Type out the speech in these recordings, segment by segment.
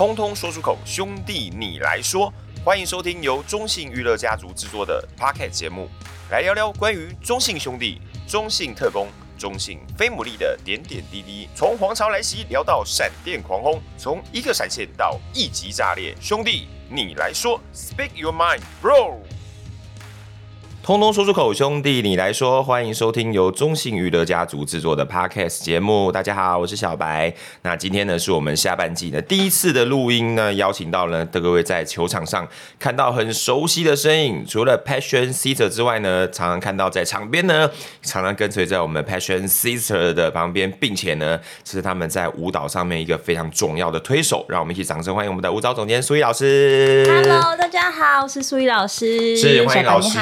通通说出口，兄弟你来说。欢迎收听由中信娱乐家族制作的 Pocket 节目，来聊聊关于中信兄弟、中信特工、中信飞牡蛎的点点滴滴。从皇朝来袭聊到闪电狂轰，从一个闪现到一级炸裂，兄弟你来说，Speak your mind, bro。通通说出口，兄弟你来说，欢迎收听由中信娱乐家族制作的 Podcast 节目。大家好，我是小白。那今天呢，是我们下半季的第一次的录音呢，邀请到了各位在球场上看到很熟悉的身影。除了 Passion Sister 之外呢，常常看到在场边呢，常常跟随在我们 Passion Sister 的旁边，并且呢，是他们在舞蹈上面一个非常重要的推手。让我们一起掌声欢迎我们的舞蹈总监苏怡老师。Hello，大家好，我是苏怡老师。是，欢迎老师。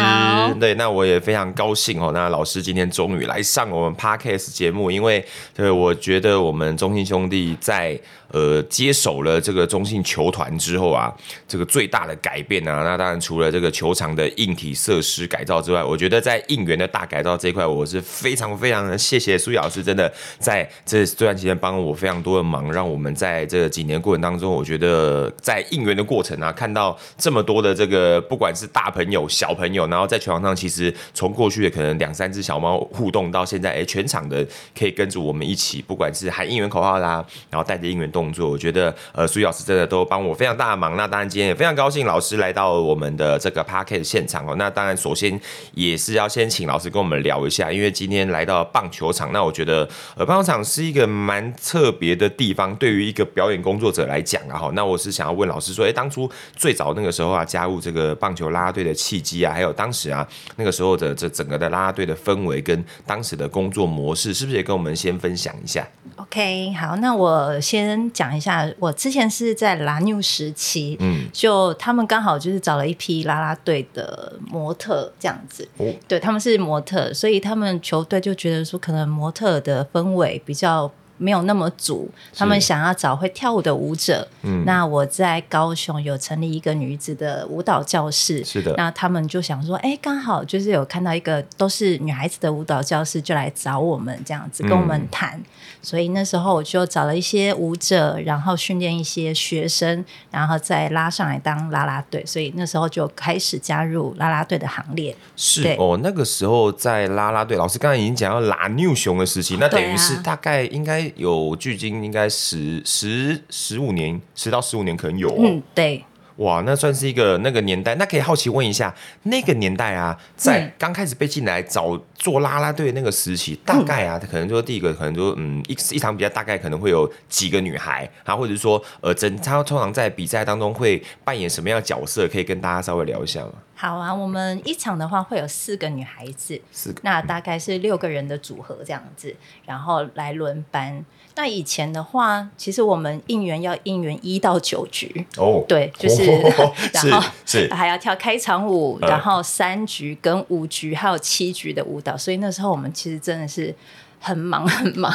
对，那我也非常高兴哦。那老师今天终于来上我们 Podcast 节目，因为对，我觉得我们中信兄弟在。呃，接手了这个中信球团之后啊，这个最大的改变啊，那当然除了这个球场的硬体设施改造之外，我觉得在应援的大改造这一块，我是非常非常的谢谢苏老师，真的在这这段期间帮我非常多的忙，让我们在这几年过程当中，我觉得在应援的过程啊，看到这么多的这个不管是大朋友、小朋友，然后在球场上，其实从过去的可能两三只小猫互动到现在，哎，全场的可以跟着我们一起，不管是喊应援口号啦，然后带着应援动。作，我觉得呃，苏老师真的都帮我非常大的忙。那当然，今天也非常高兴，老师来到我们的这个 Podcast 现场哦。那当然，首先也是要先请老师跟我们聊一下，因为今天来到棒球场，那我觉得呃，棒球场是一个蛮特别的地方，对于一个表演工作者来讲啊哈。那我是想要问老师说，哎，当初最早那个时候啊，加入这个棒球啦啦队的契机啊，还有当时啊那个时候的这整个的啦啦队的氛围跟当时的工作模式，是不是也跟我们先分享一下？OK，好，那我先。讲一下，我之前是在 La New 时期，嗯，就他们刚好就是找了一批啦啦队的模特这样子，哦，对，他们是模特，所以他们球队就觉得说，可能模特的氛围比较。没有那么足，他们想要找会跳舞的舞者。嗯，那我在高雄有成立一个女子的舞蹈教室。是的，那他们就想说，哎，刚好就是有看到一个都是女孩子的舞蹈教室，就来找我们这样子跟我们谈。嗯，所以那时候我就找了一些舞者，然后训练一些学生，然后再拉上来当啦啦队。所以那时候就开始加入啦啦队的行列。是哦，那个时候在啦啦队，老师刚才已经讲到拉牛熊的时期，那等于是大概应该。有距今应该十十十五年，十到十五年可能有、嗯，对。哇，那算是一个那个年代。那可以好奇问一下，那个年代啊，在刚开始被进来找做啦啦队的那个时期，嗯、大概啊，可能说第一个可能说，嗯，一一场比赛大概可能会有几个女孩，啊，或者是说，呃，整他通常在比赛当中会扮演什么样的角色？可以跟大家稍微聊一下吗？好啊，我们一场的话会有四个女孩子，四个，那大概是六个人的组合这样子，然后来轮班。那以前的话，其实我们应援要应援一到九局哦，对，就是，哦、然后是还要跳开场舞，然后三局跟五局还有七局的舞蹈，所以那时候我们其实真的是。很忙 很忙，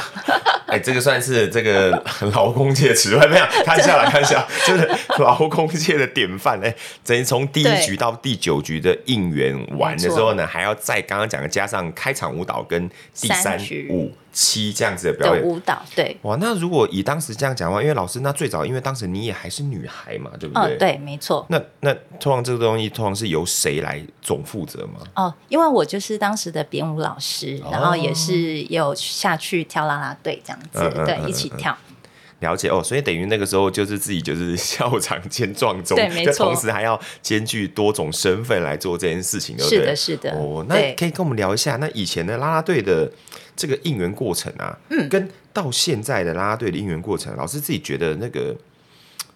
哎、欸，这个算是这个劳工界词汇没有？看下来看一下，就是劳工界的典范哎，等于从第一局到第九局的应援完的时候呢，还要再刚刚讲的加上开场舞蹈跟第三五。七这样子的表演的舞蹈，对哇。那如果以当时这样讲的话，因为老师那最早，因为当时你也还是女孩嘛，对不对？嗯、对，没错。那那通常这个东西通常是由谁来总负责吗？哦，因为我就是当时的编舞老师，哦、然后也是有下去跳啦啦队这样子，对，一起跳。了解哦，所以等于那个时候就是自己就是 校长兼撞钟，对，没错。同时还要兼具多种身份来做这件事情，对不对？是的，是的。哦，那可以跟我们聊一下，那以前的啦啦队的。这个应援过程啊，嗯，跟到现在的啦啦队的应援过程，老师自己觉得那个，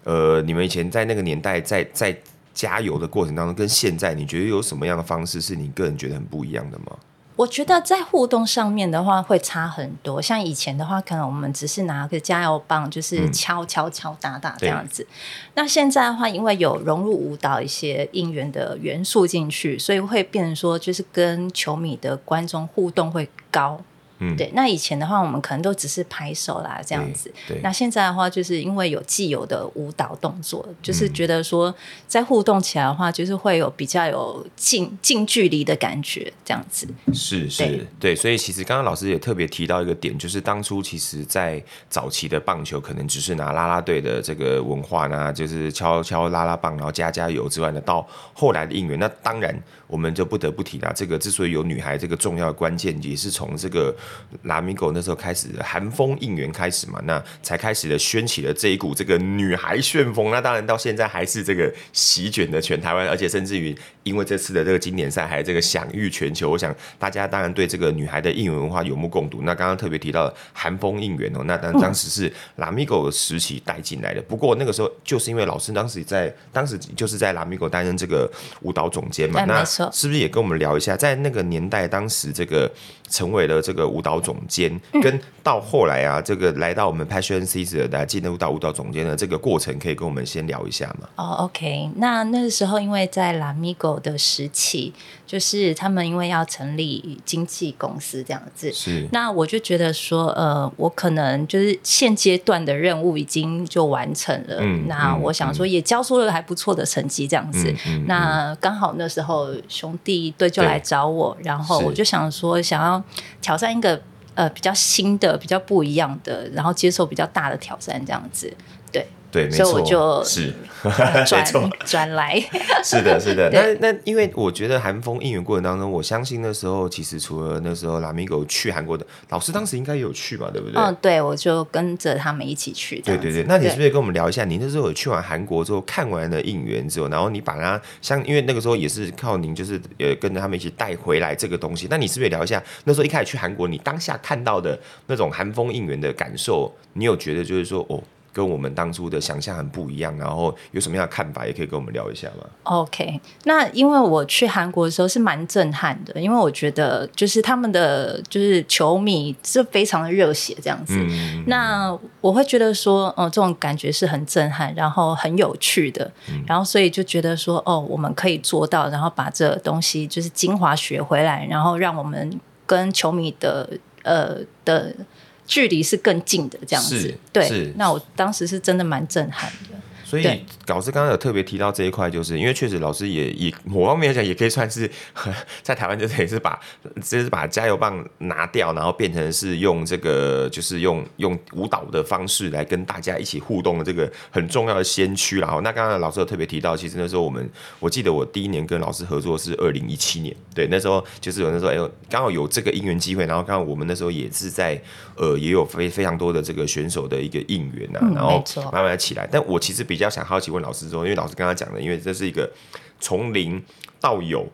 呃，你们以前在那个年代在在加油的过程当中，跟现在你觉得有什么样的方式是你个人觉得很不一样的吗？我觉得在互动上面的话会差很多。像以前的话，可能我们只是拿个加油棒，就是敲敲敲打打这样子。嗯、那现在的话，因为有融入舞蹈一些应援的元素进去，所以会变成说，就是跟球迷的观众互动会高。嗯，对。那以前的话，我们可能都只是拍手啦，这样子。对。那现在的话，就是因为有既有的舞蹈动作，就是觉得说在互动起来的话，就是会有比较有近近距离的感觉，这样子。是是对，对。所以其实刚刚老师也特别提到一个点，就是当初其实，在早期的棒球，可能只是拿啦啦队的这个文化呢，就是敲敲啦啦棒，然后加加油之外呢，到后来的应援，那当然我们就不得不提啦。这个之所以有女孩这个重要的关键，也是从这个。拉米狗那时候开始寒风应援开始嘛，那才开始的掀起了这一股这个女孩旋风。那当然到现在还是这个席卷的全台湾，而且甚至于因为这次的这个经典赛还这个享誉全球。我想大家当然对这个女孩的应援文化有目共睹。那刚刚特别提到寒风应援哦，那当当时是拉米狗的时期带进来的。不过那个时候就是因为老师当时在当时就是在拉米狗担任这个舞蹈总监嘛，那是不是也跟我们聊一下，在那个年代当时这个成为了这个舞蹈总监跟到后来啊，这个来到我们 Passion Season 来进入到舞蹈总监的这个过程，可以跟我们先聊一下吗？哦、oh,，OK，那那个时候因为在 Lamigo 的时期，就是他们因为要成立经纪公司这样子，是，那我就觉得说，呃，我可能就是现阶段的任务已经就完成了，嗯，那我想说也交出了还不错的成绩这样子，嗯、那刚好那时候兄弟队就来找我，然后我就想说想要挑战一个。呃，比较新的、比较不一样的，然后接受比较大的挑战，这样子，对。对，所以我就是 转转来，是的，是的。那那因为我觉得韩风应援过程当中，我相信那时候其实除了那时候拉米狗去韩国的老师，当时应该有去吧，对不对？嗯，对，我就跟着他们一起去。对对对，那你是不是跟我们聊一下？你那时候有去完韩国之后，看完了应援之后，然后你把它像，因为那个时候也是靠您，就是呃跟着他们一起带回来这个东西。那你是不是也聊一下那时候一开始去韩国，你当下看到的那种韩风应援的感受？你有觉得就是说哦？跟我们当初的想象很不一样，然后有什么样的看法，也可以跟我们聊一下吗？OK，那因为我去韩国的时候是蛮震撼的，因为我觉得就是他们的就是球迷是非常的热血这样子。嗯、那我会觉得说，哦、呃，这种感觉是很震撼，然后很有趣的，嗯、然后所以就觉得说，哦，我们可以做到，然后把这东西就是精华学回来，然后让我们跟球迷的呃的。距离是更近的这样子，对，那我当时是真的蛮震撼的。所以老师刚刚有特别提到这一块，就是因为确实老师也也某方面来讲，也可以算是 在台湾就是也是把就是把加油棒拿掉，然后变成是用这个就是用用舞蹈的方式来跟大家一起互动的这个很重要的先驱。然后那刚刚老师有特别提到，其实那时候我们我记得我第一年跟老师合作是二零一七年，对，那时候就是有那时候哎呦刚好有这个应援机会，然后刚好我们那时候也是在呃也有非非常多的这个选手的一个应援啊，然后慢慢起来。但我其实比比较想好奇问老师说，因为老师刚刚讲的，因为这是一个从零到有。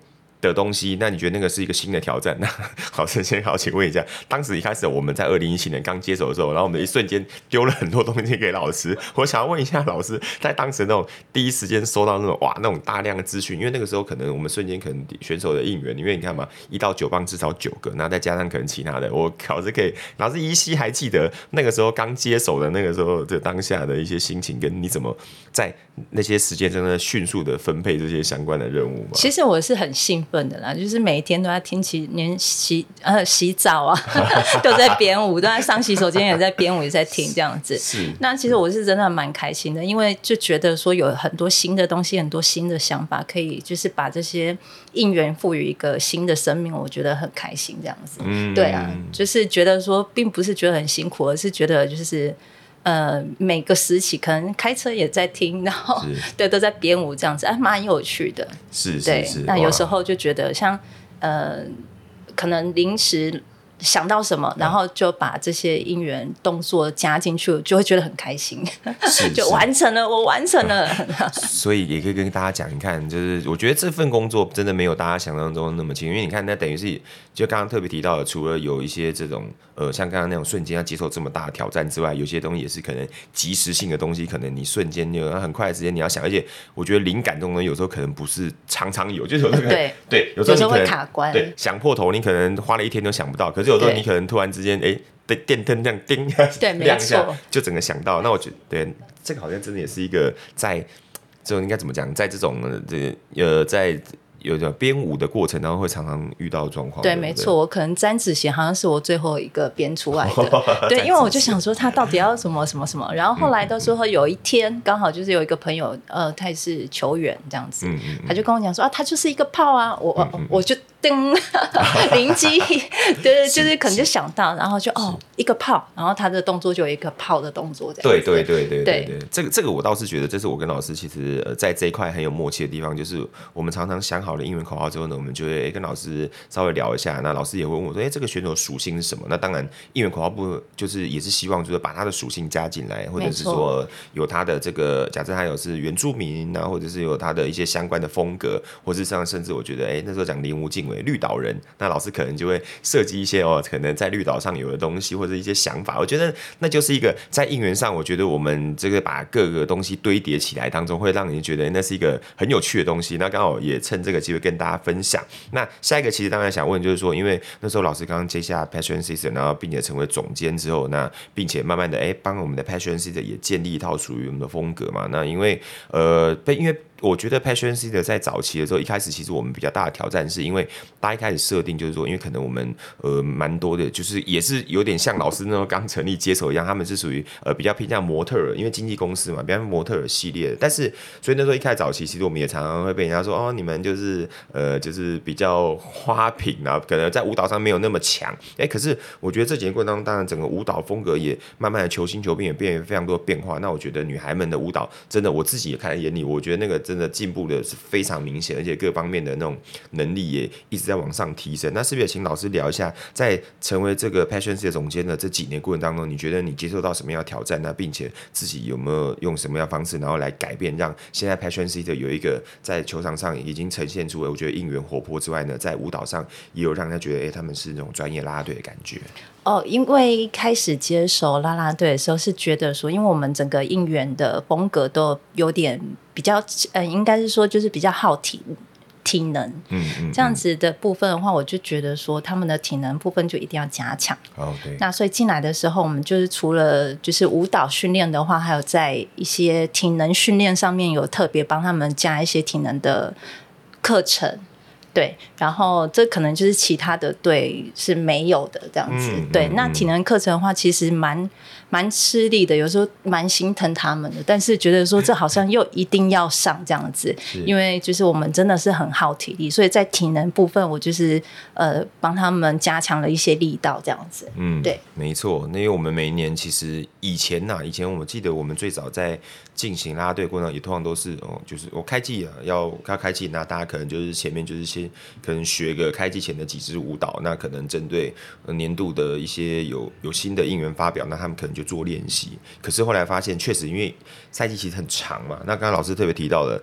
的东西，那你觉得那个是一个新的挑战？那老师先好，请问一下，当时一开始我们在二零一七年刚接手的时候，然后我们一瞬间丢了很多东西给老师。我想要问一下老师，在当时那种第一时间收到那种哇那种大量的资讯，因为那个时候可能我们瞬间可能选手的应援，因为你看嘛，一到九棒至少九个，然后再加上可能其他的，我老师可以，老师依稀还记得那个时候刚接手的那个时候的当下的一些心情，跟你怎么在那些时间真的迅速的分配这些相关的任务吗？其实我是很兴奋的啦，就是每一天都在听起，连洗呃洗澡啊 都在编舞，都在上洗手间也在编舞，也在听这样子。是，那其实我是真的蛮开心的，因为就觉得说有很多新的东西，很多新的想法，可以就是把这些应援赋予一个新的生命，我觉得很开心这样子。嗯，对啊，就是觉得说，并不是觉得很辛苦，而是觉得就是。呃，每个时期可能开车也在听，然后 对都在编舞这样子，还蛮有趣的。是是是。那有时候就觉得像呃，可能临时。想到什么，然后就把这些音源动作加进去，就会觉得很开心，就完成了，我完成了。所以也可以跟大家讲，你看，就是我觉得这份工作真的没有大家想象中那么轻，因为你看，那等于是就刚刚特别提到的，除了有一些这种呃，像刚刚那种瞬间要接受这么大的挑战之外，有些东西也是可能即时性的东西，可能你瞬间有很快的时间你要想，而且我觉得灵感这种东西有时候可能不是常常有，就是有时候对对，有时候会卡关，对，想破头，你可能花了一天都想不到，可是。有时候你可能突然之间，哎，对，电灯这样叮，对，亮一下，就整个想到。那我觉得，对，这个好像真的也是一个在这种应该怎么讲，在这种这呃，在有的编舞的过程当中会常常遇到状况。对，没错，我可能詹子贤好像是我最后一个编出来的。对，因为我就想说他到底要什么什么什么，然后后来到最后有一天刚好就是有一个朋友，呃，他也是球员这样子，他就跟我讲说啊，他就是一个炮啊，我我我就。噔，灵机，对，就是可能就想到，然后就哦，一个炮，然后他的动作就有一个炮的动作，这样。对对对对对对，这个这个我倒是觉得，这是我跟老师其实呃在这一块很有默契的地方，就是我们常常想好了英文口号之后呢，我们就会跟老师稍微聊一下，那老师也会问我说，哎，这个选手属性是什么？那当然，英文口号不就是也是希望就是把他的属性加进来，或者是说有他的这个假设他有是原住民啊，或者是有他的一些相关的风格，或者是像甚至我觉得，哎，那时候讲林无敬。绿岛人，那老师可能就会设计一些哦，可能在绿岛上有的东西或者一些想法。我觉得那就是一个在应援上，我觉得我们这个把各个东西堆叠起来当中，会让人觉得那是一个很有趣的东西。那刚好也趁这个机会跟大家分享。那下一个其实当然想问，就是说，因为那时候老师刚刚接下 Passion Season，然后并且成为总监之后，那并且慢慢的哎帮我们的 Passion Season 也建立一套属于我们的风格嘛。那因为呃因为。我觉得 Passion C 的在早期的时候，一开始其实我们比较大的挑战是因为大家一开始设定就是说，因为可能我们呃蛮多的，就是也是有点像老师那种刚成立接手一样，他们是属于呃比较偏向模特儿，因为经纪公司嘛，比较模特儿系列。但是所以那时候一开始早期，其实我们也常常会被人家说哦，你们就是呃就是比较花瓶啊，可能在舞蹈上没有那么强。哎、可是我觉得这几年过程当中，当然整个舞蹈风格也慢慢的求新求变，也变得非常多变化。那我觉得女孩们的舞蹈真的，我自己也看在眼里，我觉得那个真。的进步的是非常明显，而且各方面的那种能力也一直在往上提升。那是不是也请老师聊一下，在成为这个 Passion Seeder 总监的这几年过程当中，你觉得你接受到什么样的挑战呢？并且自己有没有用什么样的方式，然后来改变，让现在 Passion Seeder 有一个在球场上已经呈现出了我觉得应援活泼之外呢，在舞蹈上也有让人家觉得，哎、他们是那种专业啦啦队的感觉。哦，因为一开始接手啦啦队的时候，是觉得说，因为我们整个应援的风格都有点比较，呃，应该是说就是比较耗体体能，嗯嗯，这样子的部分的话，我就觉得说他们的体能部分就一定要加强。OK，那所以进来的时候，我们就是除了就是舞蹈训练的话，还有在一些体能训练上面有特别帮他们加一些体能的课程。对，然后这可能就是其他的队是没有的这样子。嗯、对，嗯、那体能课程的话，其实蛮蛮吃力的，有时候蛮心疼他们的，但是觉得说这好像又一定要上这样子，因为就是我们真的是很耗体力，所以在体能部分，我就是呃帮他们加强了一些力道这样子。嗯，对，没错。那因为我们每一年其实以前呐、啊，以前我记得我们最早在进行啦啦队过程也通常都是哦，就是我开季啊要要开季，那大家可能就是前面就是先。可能学个开季前的几支舞蹈，那可能针对年度的一些有有新的应援发表，那他们可能就做练习。可是后来发现，确实因为赛季其实很长嘛，那刚刚老师特别提到的，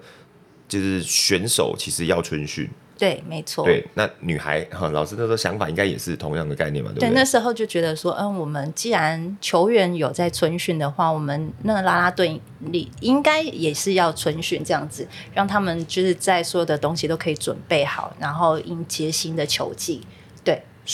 就是选手其实要春训。对，没错。对，那女孩哈，老师那时候想法应该也是同样的概念嘛，对不对？对，那时候就觉得说，嗯，我们既然球员有在春训的话，我们那个啦啦队里应该也是要春训这样子，让他们就是在所有的东西都可以准备好，然后迎接新的球季。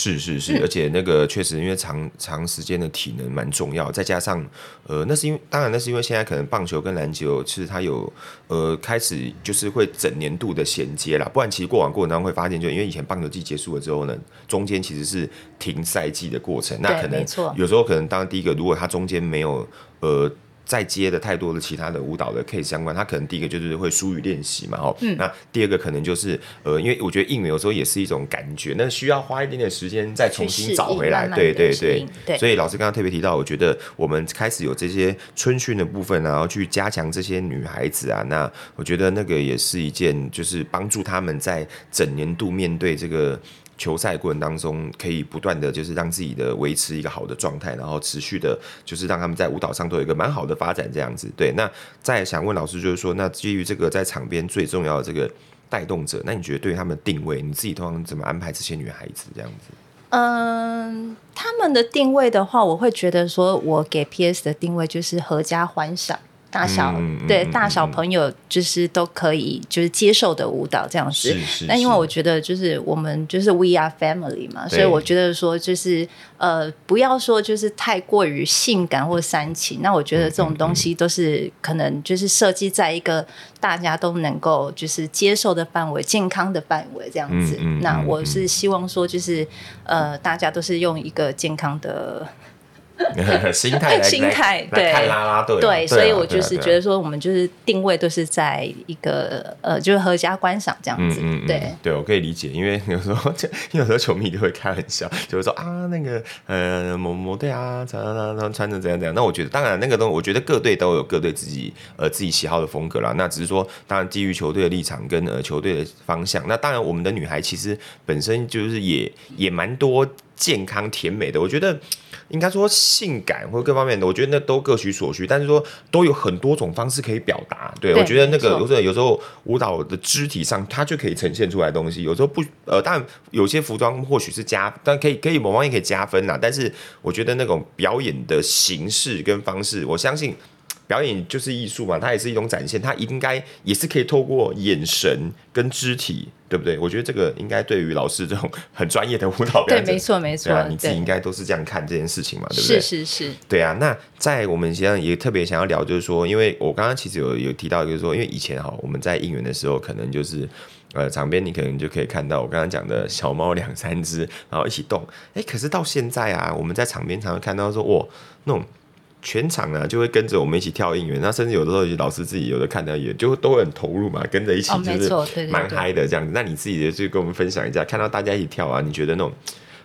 对。是是是，而且那个确实，因为长长时间的体能蛮重要，再加上呃，那是因为当然那是因为现在可能棒球跟篮球其实它有呃开始就是会整年度的衔接啦，不然其实过往过程当中会发现，就因为以前棒球季结束了之后呢，中间其实是停赛季的过程，那可能有时候可能当第一个，如果它中间没有呃。再接的太多的其他的舞蹈的 case 相关，他可能第一个就是会疏于练习嘛，哈、嗯。那第二个可能就是呃，因为我觉得应援有时候也是一种感觉，那需要花一点点时间再重新找回来。对对对，对。所以老师刚刚特别提到，我觉得我们开始有这些春训的部分，然后去加强这些女孩子啊，那我觉得那个也是一件，就是帮助他们在整年度面对这个。球赛过程当中，可以不断的就是让自己的维持一个好的状态，然后持续的，就是让他们在舞蹈上都有一个蛮好的发展，这样子。对，那再想问老师，就是说，那基于这个在场边最重要的这个带动者，那你觉得对他们的定位，你自己通常怎么安排这些女孩子这样子？嗯，他们的定位的话，我会觉得说，我给 PS 的定位就是合家欢赏。大小、嗯、对、嗯、大小朋友就是都可以就是接受的舞蹈这样子。那因为我觉得就是我们就是 We are family 嘛，所以我觉得说就是呃不要说就是太过于性感或煽情。那我觉得这种东西都是可能就是设计在一个大家都能够就是接受的范围、健康的范围这样子。那我是希望说就是呃大家都是用一个健康的。心态，心态，对，看啦啦队，对，所以我就是觉得说，我们就是定位都是在一个呃，就是合家观赏这样子，嗯对，对我可以理解，因为有时候，有时候球迷就会开玩笑，就会说啊，那个呃，某某队啊，怎样怎样穿着怎样怎样。那我觉得，当然那个东西，我觉得各队都有各队自己呃自己喜好的风格啦。那只是说，当然基于球队的立场跟呃球队的方向。那当然，我们的女孩其实本身就是也也蛮多健康甜美的，我觉得。应该说性感或者各方面的，我觉得那都各取所需。但是说都有很多种方式可以表达。对，对我觉得那个有时候有时候舞蹈的肢体上，它就可以呈现出来的东西。有时候不呃，当然有些服装或许是加，但可以可以某方面可以加分呐。但是我觉得那种表演的形式跟方式，我相信。表演就是艺术嘛，它也是一种展现，它应该也是可以透过眼神跟肢体，对不对？我觉得这个应该对于老师这种很专业的舞蹈表演，对，没错没错，啊，你自己应该都是这样看这件事情嘛，对不对？是是是，对啊。那在我们现在也特别想要聊，就是说，因为我刚刚其实有有提到，就是说，因为以前哈我们在应援的时候，可能就是呃场边你可能就可以看到我刚刚讲的小猫两三只，然后一起动。哎，可是到现在啊，我们在场边常常看到说，哇，那种。全场呢就会跟着我们一起跳应援，那甚至有的时候老师自己有的看到也就都会很投入嘛，跟着一起就是蛮嗨的这样子。那你自己就跟我们分享一下，看到大家一起跳啊，你觉得那种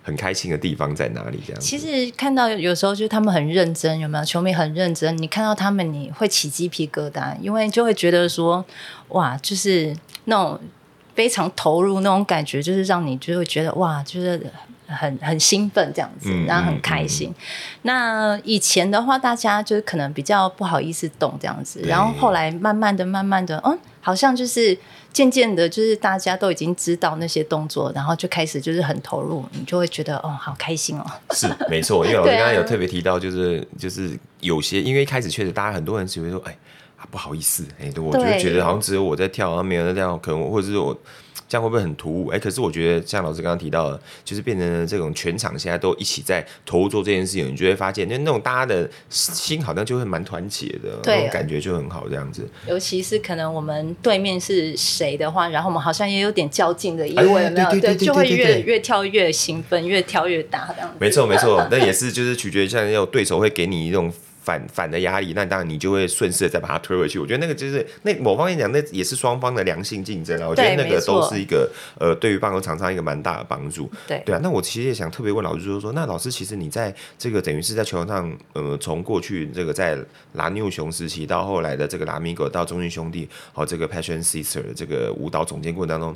很开心的地方在哪里？这样。其实看到有时候就是他们很认真，有没有？球迷很认真，你看到他们你会起鸡皮疙瘩，因为就会觉得说哇，就是那种非常投入那种感觉，就是让你就会觉得哇，就是。很很兴奋这样子，然后很开心。嗯嗯嗯、那以前的话，大家就是可能比较不好意思动这样子，然后后来慢慢的、慢慢的，嗯，好像就是渐渐的，就是大家都已经知道那些动作，然后就开始就是很投入，你就会觉得哦，好开心哦。是没错，因为老师 刚刚有特别提到，就是、啊、就是有些因为一开始确实大家很多人只会说，哎啊不好意思，哎，我就觉得好像只有我在跳，然后没有人在跳，可能或者是我。这样会不会很突兀？哎、欸，可是我觉得像老师刚刚提到的，就是变成了这种全场现在都一起在投入做这件事情，你就会发现，就那种大家的心好像就会蛮团结的，那种感觉就很好，这样子。尤其是可能我们对面是谁的话，然后我们好像也有点较劲的意味，没有？对，就会越越跳越兴奋，越跳越大这样子。没错，没错，那也是就是取决于像有对手会给你一种。反反的压力，那当然你就会顺势的再把它推回去。我觉得那个就是那某方面讲，那也是双方的良性竞争啊。我觉得那个都是一个呃，对于棒球场上一个蛮大的帮助。对对啊，那我其实也想特别问老师，就是说，那老师其实你在这个等于是在球场上，呃，从过去这个在拉牛熊时期到后来的这个拉米狗到中信兄弟，好这个 Passion Sister 的这个舞蹈总监过程当中，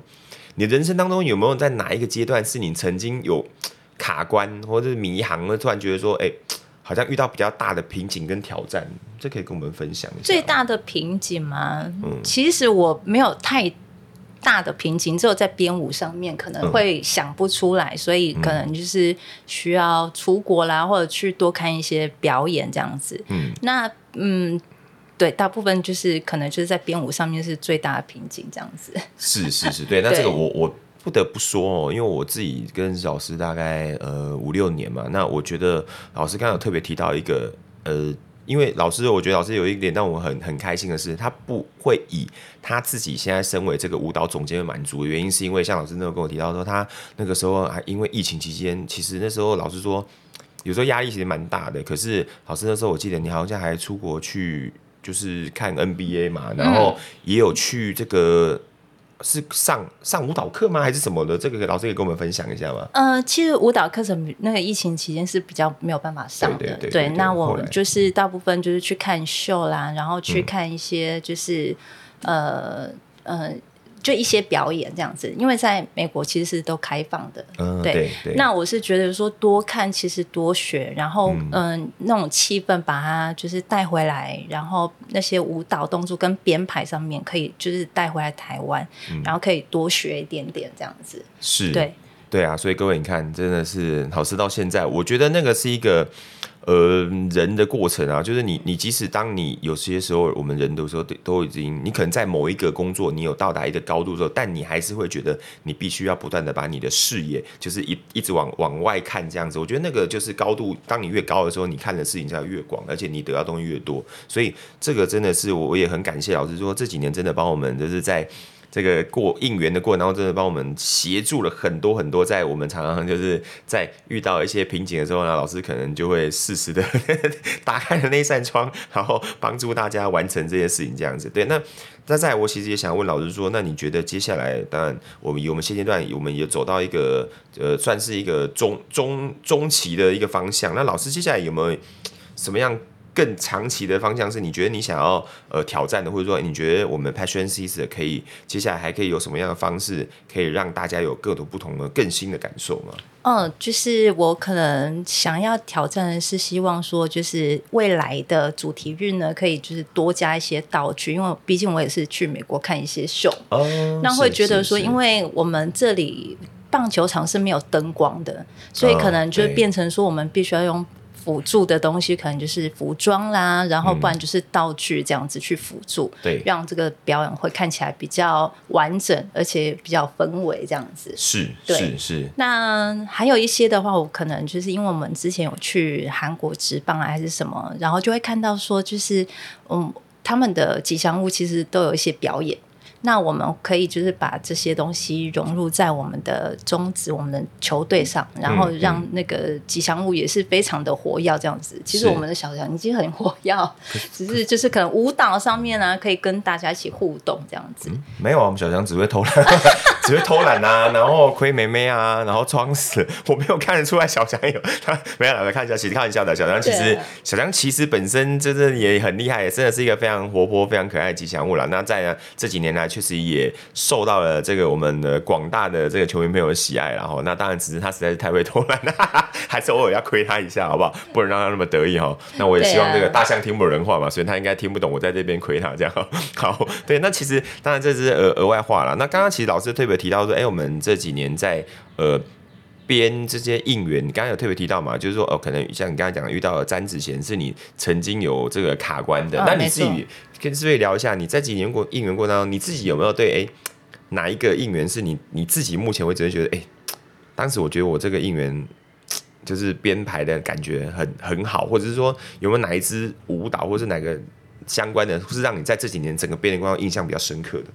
你人生当中有没有在哪一个阶段是你曾经有卡关或者是迷航，突然觉得说，哎、欸？好像遇到比较大的瓶颈跟挑战，这可以跟我们分享一下。最大的瓶颈吗？嗯，其实我没有太大的瓶颈，只有在编舞上面可能会想不出来，嗯，所以可能就是需要出国啦，或者去多看一些表演这样子。嗯，那嗯，对，大部分就是可能就是在编舞上面是最大的瓶颈这样子。是是是，对。那这个我我。不得不说哦，因为我自己跟老师大概呃五六年嘛，那我觉得老师刚刚有特别提到一个呃，因为老师我觉得老师有一点让我很很开心的是，他不会以他自己现在身为这个舞蹈总监的满足的原因，是因为像老师那时候跟我提到说，他那个时候还因为疫情期间，其实那时候老师说有时候压力其实蛮大的，可是老师那时候我记得你好像还出国去就是看 NBA 嘛，然后也有去这个。是上上舞蹈课吗？还是什么的？这个老师可以跟我们分享一下吗？呃，其实舞蹈课程那个疫情期间是比较没有办法上的。对，对，对，对，对，那我们就是大部分就是去看秀啦，然后去看一些就是、嗯、呃呃。就一些表演这样子，因为在美国其实是都开放的，嗯、对。那我是觉得说多看其实多学，然后嗯、呃，那种气氛把它就是带回来，然后那些舞蹈动作跟编排上面可以就是带回来台湾、嗯，然后可以多学一点点这样子。是，对，对啊。所以各位你看，真的是老师到现在，我觉得那个是一个。呃人的过程啊，就是你你即使当你有些时候，我们人的时候都已经，你可能在某一个工作你有到达一个高度之后，但你还是会觉得你必须要不断的把你的视野就是一一直往往外看这样子。我觉得那个就是高度，当你越高的时候，你看的事情就要越广，而且你得到东西越多。所以这个真的是我也很感谢老师说这几年真的帮我们就是在。这个过应援的过程当中，真的帮我们协助了很多很多，在我们常常就是在遇到一些瓶颈的时候呢，老师可能就会适时的 打开了那扇窗，然后帮助大家完成这些事情，这样子。对，那那在我其实也想问老师说，那你觉得接下来，当然我们以我们现阶段，我们也走到一个呃，算是一个中中中期的一个方向。那老师接下来有没有什么样？更长期的方向是你觉得你想要呃挑战的，或者说你觉得我们 Passion Seeds 可以接下来还可以有什么样的方式，可以让大家有各种不同的更新的感受吗？嗯，就是我可能想要挑战的是，希望说就是未来的主题日呢，可以就是多加一些道具，因为毕竟我也是去美国看一些秀，哦，那会觉得说，因为我们这里棒球场是没有灯光的，所以可能就变成说我们必须要用。辅助的东西可能就是服装啦，然后不然就是道具这样子去辅助，嗯、对，让这个表演会看起来比较完整，而且比较氛围这样子。是，对是是。那还有一些的话，我可能就是因为我们之前有去韩国职棒啊，还是什么，然后就会看到说，就是嗯，他们的吉祥物其实都有一些表演。那我们可以就是把这些东西融入在我们的宗旨、我们的球队上，然后让那个吉祥物也是非常的活跃这样子。其实我们的小强已经很活跃，只是就是可能舞蹈上面呢、啊，可以跟大家一起互动这样子。嗯、没有啊，我们小强只会偷懒，只会偷懒啊，然后亏妹妹啊，然后装死。我没有看得出来小强有 他没有来看一下，其实开玩笑的。小强其实小强其实本身真的也很厉害，也真的是一个非常活泼、非常可爱的吉祥物了。那在这几年来，确实也受到了这个我们的广大的这个球迷朋友的喜爱，然后那当然只是他实在是太会偷懒了，还是偶尔要亏他一下，好不好？不能让他那么得意哈。那我也希望这个大象听不懂人话嘛，所以他应该听不懂我在这边亏他这样。好，对，那其实当然这是额额外话了。那刚刚其实老师特别提到说，哎，我们这几年在呃编这些应援，你刚刚有特别提到嘛，就是说哦，可能像你刚才讲遇到的詹子贤是你曾经有这个卡关的，那你自己。跟四位聊一下，你在几年过应援过程当中，你自己有没有对哎、欸、哪一个应援是你你自己目前为止觉得哎、欸，当时我觉得我这个应援就是编排的感觉很很好，或者是说有没有哪一支舞蹈或是哪个相关的，或是让你在这几年整个编年过程印象比较深刻的？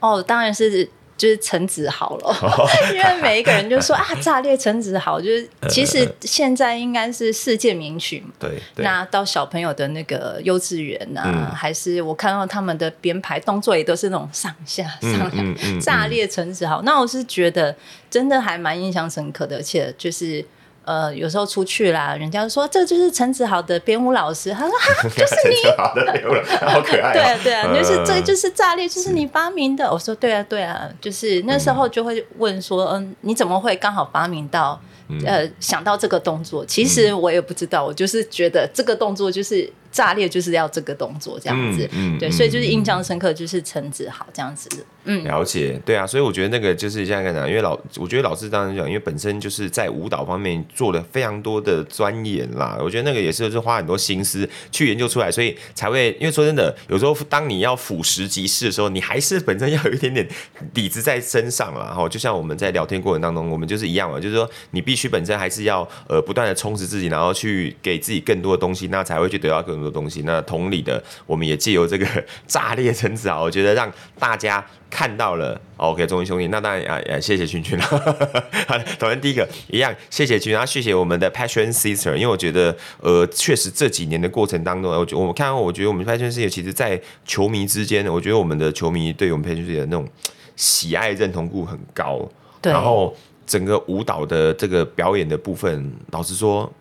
哦，当然是。就是陈子豪了，因为每一个人就说啊，炸裂陈子豪，就是其实现在应该是世界名曲嘛。对，那到小朋友的那个幼稚园啊，嗯、还是我看到他们的编排动作也都是那种上下上下，嗯嗯嗯、炸裂陈子豪。那我是觉得真的还蛮印象深刻的，而且就是。呃，有时候出去啦，人家说这就是陈子豪的编舞老师，他说哈，就是你，好的编舞老师，好可爱、哦。对啊，对啊，嗯、就是这就是炸裂，就是你发明的。我说对啊，对啊，就是那时候就会问说，嗯、呃，你怎么会刚好发明到，嗯、呃，想到这个动作？其实我也不知道，我就是觉得这个动作就是。炸裂就是要这个动作这样子，对，所以就是印象深刻，就是陈子豪这样子，了解，对啊，所以我觉得那个就是像刚才，因为老，我觉得老师当然讲，因为本身就是在舞蹈方面做了非常多的钻研啦，我觉得那个也是就是花很多心思去研究出来，所以才会，因为说真的，有时候当你要俯拾即是的时候，你还是本身要有一点点底子在身上啦。哈，就像我们在聊天过程当中，我们就是一样嘛，就是说你必须本身还是要呃不断的充实自己，然后去给自己更多的东西，那才会去得到更多。的东西，那同理的，我们也借由这个 炸裂陈子豪，我觉得让大家看到了。OK，中信兄弟，那当然啊，谢谢君君了。好，首先第一个一样，谢谢君，然后谢谢我们的 Passion Sister，因为我觉得，呃，确实这几年的过程当中，我觉我看到，我觉得我们 Passion Sister 其实，在球迷之间，我觉得我们的球迷对我们 Passion Sister 的那种喜爱认同度很高。对。然后整个舞蹈的这个表演的部分，老实说。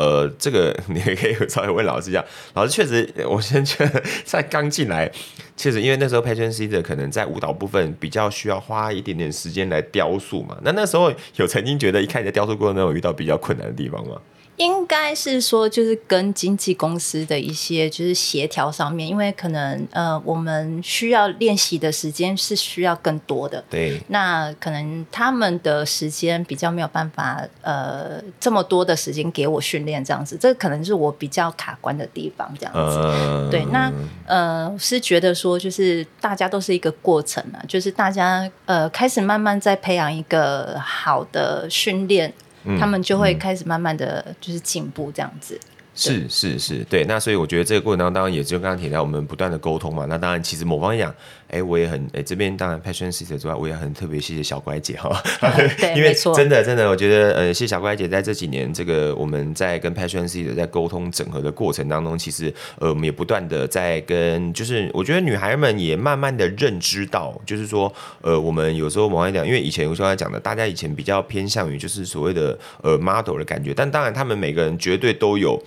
呃，这个你也可以稍微问老师一下。老师确实，我先觉得在刚进来，确实因为那时候 Patron C 的可能在舞蹈部分比较需要花一点点时间来雕塑嘛。那那时候有曾经觉得一开始在雕塑过程中有遇到比较困难的地方吗？应该是说，就是跟经纪公司的一些就是协调上面，因为可能呃，我们需要练习的时间是需要更多的。对，那可能他们的时间比较没有办法呃这么多的时间给我训练这样子，这可能是我比较卡关的地方这样子。呃、对，那呃是觉得说，就是大家都是一个过程啊，就是大家呃开始慢慢在培养一个好的训练。他们就会开始慢慢的就是进步这样子。是是是，对。那所以我觉得这个过程当中，当然也就刚刚提到我们不断的沟通嘛。那当然，其实某方面讲，哎，我也很哎这边当然 Passion Sister 之外，我也很特别谢谢小乖姐哈。对，因为真的真的，我觉得呃，谢谢小乖姐在这几年这个我们在跟 Passion Sister 在沟通整合的过程当中，其实呃我们也不断的在跟，就是我觉得女孩们也慢慢的认知到，就是说呃我们有时候某方面讲，因为以前我刚才讲的，大家以前比较偏向于就是所谓的呃 model 的感觉，但当然他们每个人绝对都有。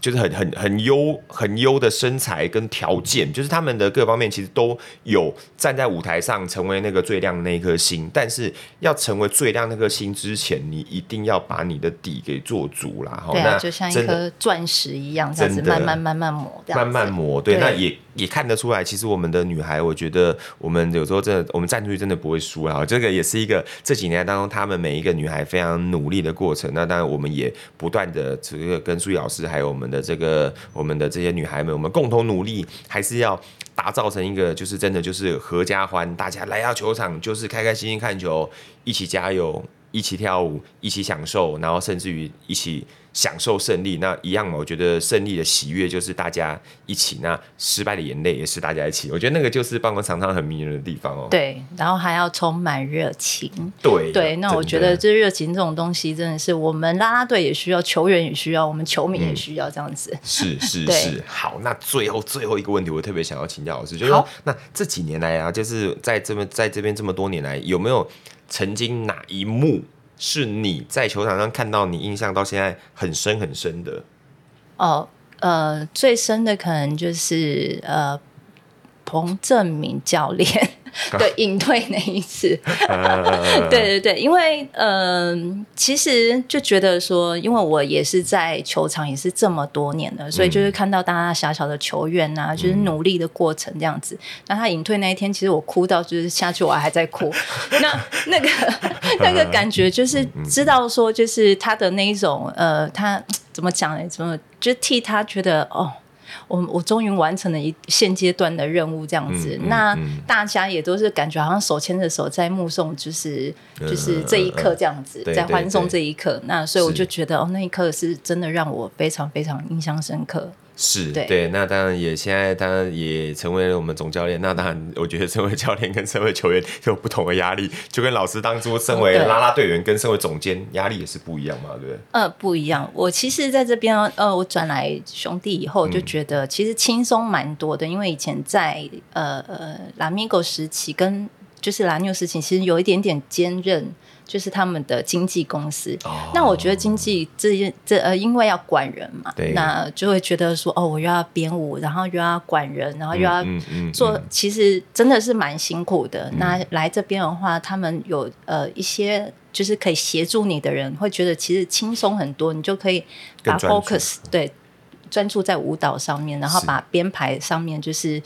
就是很很很优很优的身材跟条件，就是他们的各方面其实都有站在舞台上成为那个最亮的那颗星。但是要成为最亮那颗星之前，你一定要把你的底给做足啦。对啊，就像一颗钻石一样，这样子慢慢慢慢磨，慢慢磨。对那也也看得出来，其实我们的女孩，我觉得我们有时候真的，我们站出去真的不会输啊。这个也是一个这几年当中，她们每一个女孩非常努力的过程。那当然，我们也不断的这个跟苏老师还有我们。的这个，我们的这些女孩们，我们共同努力，还是要打造成一个，就是真的就是合家欢，大家来到球场就是开开心心看球，一起加油，一起跳舞，一起享受，然后甚至于一起。享受胜利，那一样嘛？我觉得胜利的喜悦就是大家一起，那失败的眼泪也是大家一起。我觉得那个就是棒球场上很迷人的地方哦。对，然后还要充满热情。对对，那我觉得这热情这种东西真的是我们啦啦队也需要，球员也需要，我们球迷也需要这样子。嗯、是是是，好，那最后最后一个问题，我特别想要请教老师，就是说，那这几年来啊，就是在这边在这边这么多年来，有没有曾经哪一幕？是你在球场上看到你印象到现在很深很深的哦，呃，最深的可能就是呃，彭正明教练。对，隐退那一次，对对对，因为嗯、呃，其实就觉得说，因为我也是在球场也是这么多年了，所以就是看到大大小小的球员啊，就是努力的过程这样子。那他隐退那一天，其实我哭到就是下去，我还在哭。那那个那个感觉就是知道说，就是他的那一种呃，他怎么讲呢？怎么就替他觉得哦。我我终于完成了一现阶段的任务，这样子，嗯嗯、那大家也都是感觉好像手牵着手在目送，就是、嗯、就是这一刻这样子，嗯、在欢送这一刻。那所以我就觉得，哦，那一刻是真的让我非常非常印象深刻。是对，对，那当然也现在当然也成为了我们总教练。那当然，我觉得身为教练跟身为球员有不同的压力，就跟老师当初身为啦啦队员跟身为总监压力也是不一样嘛，对不对？呃，不一样。我其实在这边呃，我转来兄弟以后就觉得其实轻松蛮多的，嗯、因为以前在呃呃拉米狗时期跟就是拉纽时期，其实有一点点兼任。就是他们的经纪公司，哦、那我觉得经纪这这呃，因为要管人嘛，那就会觉得说，哦，我又要编舞，然后又要管人，然后又要做，嗯嗯嗯、其实真的是蛮辛苦的。嗯、那来这边的话，他们有呃一些就是可以协助你的人，会觉得其实轻松很多，你就可以把 focus 对专注在舞蹈上面，然后把编排上面就，是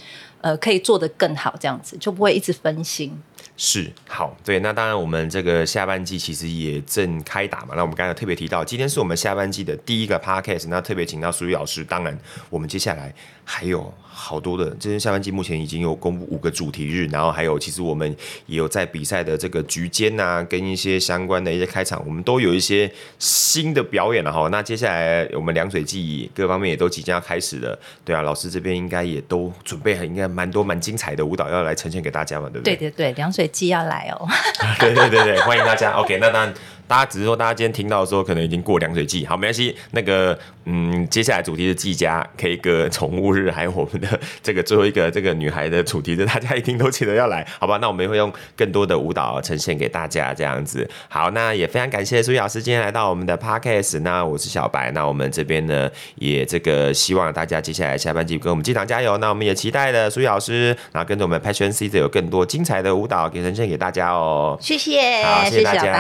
呃可以做得更好，这样子就不会一直分心。是好，对，那当然我们这个下半季其实也正开打嘛。那我们刚才特别提到，今天是我们下半季的第一个 podcast，那特别请到苏玉老师。当然，我们接下来还有好多的，这些下半季目前已经有公布五个主题日，然后还有其实我们也有在比赛的这个局间啊，跟一些相关的一些开场，我们都有一些新的表演了哈。那接下来我们凉水季各方面也都即将要开始了，对啊，老师这边应该也都准备很应该蛮多蛮精彩的舞蹈要来呈现给大家嘛，对不对？对对对，凉水。季要来哦，对对对对，欢迎大家。OK，那当然。大家只是说，大家今天听到的时候，可能已经过凉水季，好，没关系。那个，嗯，接下来主题是季家 K 歌宠物日，还有我们的这个最后一个这个女孩的主题的，大家一定都记得要来，好吧？那我们也会用更多的舞蹈呈现给大家，这样子。好，那也非常感谢书毅老师今天来到我们的 Podcast。那我是小白，那我们这边呢，也这个希望大家接下来下半季跟我们机场加油。那我们也期待的书毅老师，然后跟着我们 Passion Sister 有更多精彩的舞蹈给呈现给大家哦。谢谢，好，谢谢大家，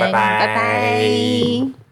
拜拜。拜拜。